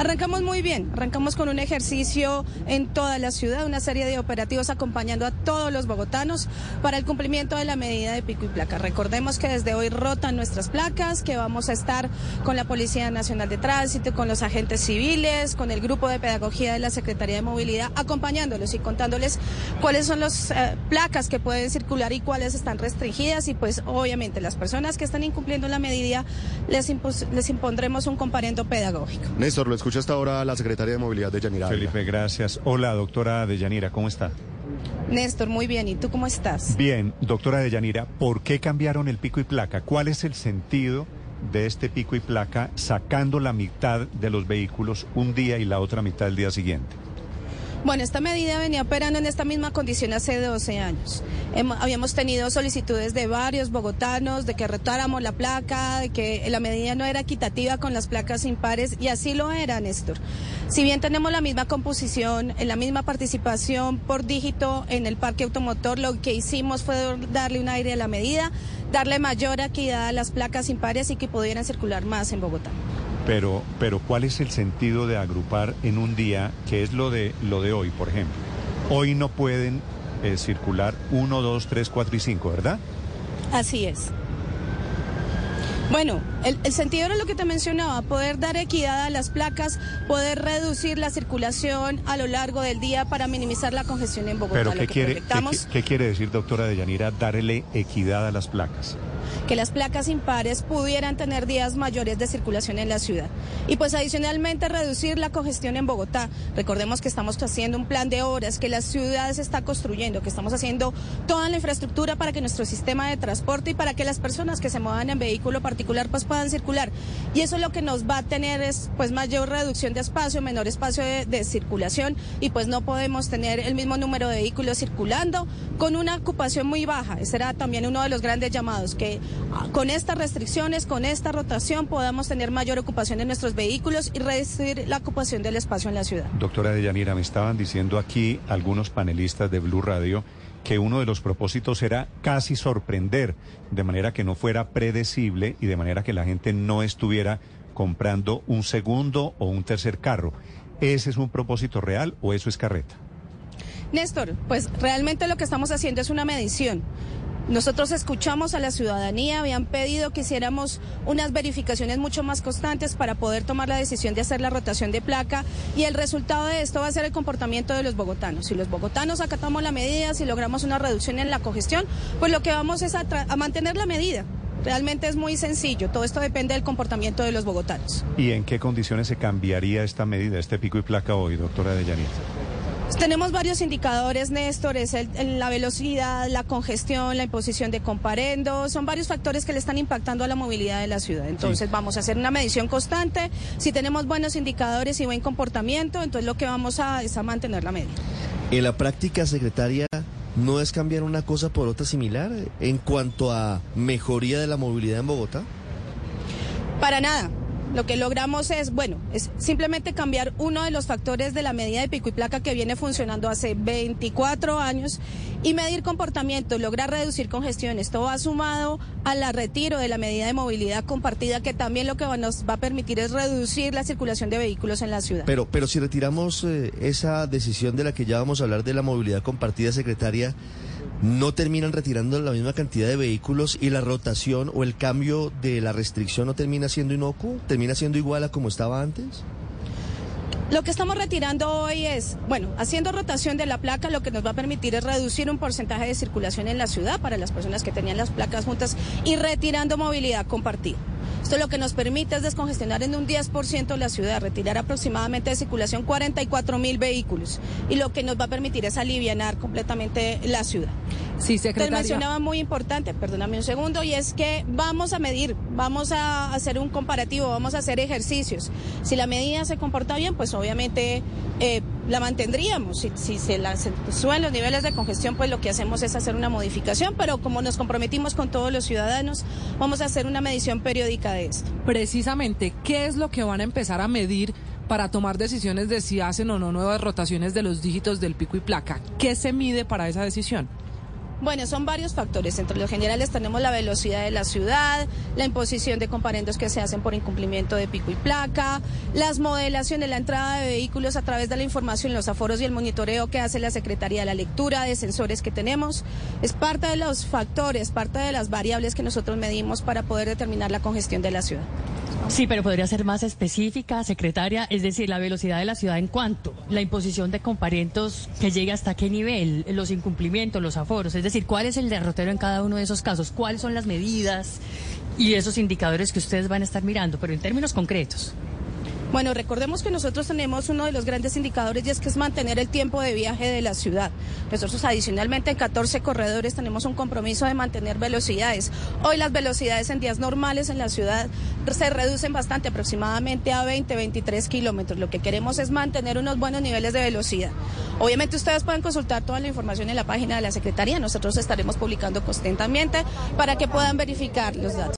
Arrancamos muy bien, arrancamos con un ejercicio en toda la ciudad, una serie de operativos acompañando a todos los bogotanos para el cumplimiento de la medida de pico y placa. Recordemos que desde hoy rotan nuestras placas, que vamos a estar con la Policía Nacional de Tránsito, con los agentes civiles, con el grupo de pedagogía de la Secretaría de Movilidad, acompañándolos y contándoles cuáles son las eh, placas que pueden circular y cuáles están restringidas y pues obviamente las personas que están incumpliendo la medida les, impondremos un comparendo pedagógico. Néstor, lo escucha hasta ahora la Secretaria de Movilidad de Yanira. Felipe, gracias. Hola, doctora de Yanira, ¿cómo está? Néstor, muy bien. ¿Y tú cómo estás? Bien, doctora de Yanira, ¿por qué cambiaron el pico y placa? ¿Cuál es el sentido de este pico y placa sacando la mitad de los vehículos un día y la otra mitad el día siguiente? Bueno, esta medida venía operando en esta misma condición hace 12 años. habíamos tenido solicitudes de varios bogotanos de que retáramos la placa, de que la medida no era equitativa con las placas impares y así lo era, Néstor. Si bien tenemos la misma composición, la misma participación por dígito en el parque automotor, lo que hicimos fue darle un aire a la medida, darle mayor equidad a las placas impares y que pudieran circular más en Bogotá. Pero, pero ¿cuál es el sentido de agrupar en un día, que es lo de, lo de hoy, por ejemplo? Hoy no pueden eh, circular 1, 2, 3, 4 y 5, ¿verdad? Así es. Bueno, el, sentido era lo que te mencionaba, poder dar equidad a las placas, poder reducir la circulación a lo largo del día para minimizar la congestión en Bogotá. ¿Pero qué, quiere, ¿qué, quiere decir, doctora Deyanira, darle equidad a las placas? Que las placas impares pudieran tener días mayores de circulación en la ciudad. Y pues adicionalmente reducir la congestión en Bogotá. Recordemos que estamos haciendo un plan de horas, que la ciudad se está construyendo, que estamos haciendo toda la infraestructura para que nuestro sistema de transporte y para que las personas que se muevan en vehículo particular pues puedan circular. Y eso lo que nos va a tener es pues mayor reducción de espacio, menor espacio de, de circulación y pues no podemos tener el mismo número de vehículos circulando con una ocupación muy baja. Ese era también uno de los grandes llamados, que con estas restricciones, con esta rotación, podamos tener mayor ocupación de nuestros vehículos y reducir la ocupación del espacio en la ciudad. Doctora Deyanira, me estaban diciendo aquí algunos panelistas de Blue Radio que uno de los propósitos era casi sorprender, de manera que no fuera predecible y de manera que la gente no estuviera comprando un segundo o un tercer carro. ¿Ese es un propósito real o eso es carreta? Néstor, pues realmente lo que estamos haciendo es una medición. Nosotros escuchamos a la ciudadanía, habían pedido que hiciéramos unas verificaciones mucho más constantes para poder tomar la decisión de hacer la rotación de placa y el resultado de esto va a ser el comportamiento de los bogotanos. Si los bogotanos acatamos la medida, si logramos una reducción en la congestión, pues lo que vamos es a, mantener la medida. Realmente es muy sencillo, todo esto depende del comportamiento de los bogotanos. ¿Y en qué condiciones se cambiaría esta medida, este pico y placa hoy, doctora Deyanira? Tenemos varios indicadores, Néstor, es la velocidad, la congestión, la imposición de comparendo, son varios factores que le están impactando a la movilidad de la ciudad. Entonces vamos a hacer una medición constante, si tenemos buenos indicadores y buen comportamiento, entonces lo que vamos a es a mantener la media. En la práctica, secretaria, ¿no es cambiar una cosa por otra similar en cuanto a mejoría de la movilidad en Bogotá? Para nada. Lo que logramos es, bueno, es simplemente cambiar uno de los factores de la medida de pico y placa que viene funcionando hace 24 años y medir comportamiento, lograr reducir congestión. Esto va sumado al retiro de la medida de movilidad compartida que también lo que nos va a permitir es reducir la circulación de vehículos en la ciudad. Pero, pero si retiramos eh, esa decisión de la que ya vamos a hablar de la movilidad compartida, secretaria, no terminan retirando la misma cantidad de vehículos y la rotación o el cambio de la restricción no termina siendo inocuo, termina siendo igual a como estaba antes? Lo que estamos retirando hoy es, bueno, haciendo rotación de la placa, lo que nos va a permitir es reducir un porcentaje de circulación en la ciudad para las personas que tenían las placas juntas y retirando movilidad compartida. Esto lo que nos permite es descongestionar en un 10% la ciudad, retirar aproximadamente de circulación 44 mil vehículos y lo que nos va a permitir es aliviar completamente la ciudad. Sí, secretaria. mencionaba muy importante, perdóname un segundo, y es que vamos a medir, vamos a hacer un comparativo, vamos a hacer ejercicios. Si la medida se comporta bien, pues obviamente eh, la mantendríamos. Si, se, la, suben los niveles de congestión, pues lo que hacemos es hacer una modificación, pero como nos comprometimos con todos los ciudadanos, vamos a hacer una medición periódica de esto. Precisamente, ¿qué es lo que van a empezar a medir? para tomar decisiones de si hacen o no nuevas rotaciones de los dígitos del pico y placa. ¿Qué se mide para esa decisión? Bueno, son varios factores. Entre los generales tenemos la velocidad de la ciudad, la imposición de comparendos que se hacen por incumplimiento de pico y placa, las modelaciones, la entrada de vehículos a través de la información, los aforos y el monitoreo que hace la Secretaría, la lectura de sensores que tenemos. Es parte de los factores, parte de las variables que nosotros medimos para poder determinar la congestión de la ciudad. Sí, pero podría ser más específica, secretaria, es decir, la velocidad de la ciudad en cuanto, la imposición de comparentos que llegue hasta qué nivel, los incumplimientos, los aforos, es decir, cuál es el derrotero en cada uno de esos casos, cuáles son las medidas y esos indicadores que ustedes van a estar mirando, pero en términos concretos. Bueno, recordemos que nosotros tenemos uno de los grandes indicadores y es que es mantener el tiempo de viaje de la ciudad. Nosotros adicionalmente en 14 corredores tenemos un compromiso de mantener velocidades. Hoy las velocidades en días normales en la ciudad se reducen bastante, aproximadamente a 20, 23 kilómetros. Lo que queremos es mantener unos buenos niveles de velocidad. Obviamente ustedes pueden consultar toda la información en la página de la Secretaría. Nosotros estaremos publicando constantemente para que puedan verificar los datos.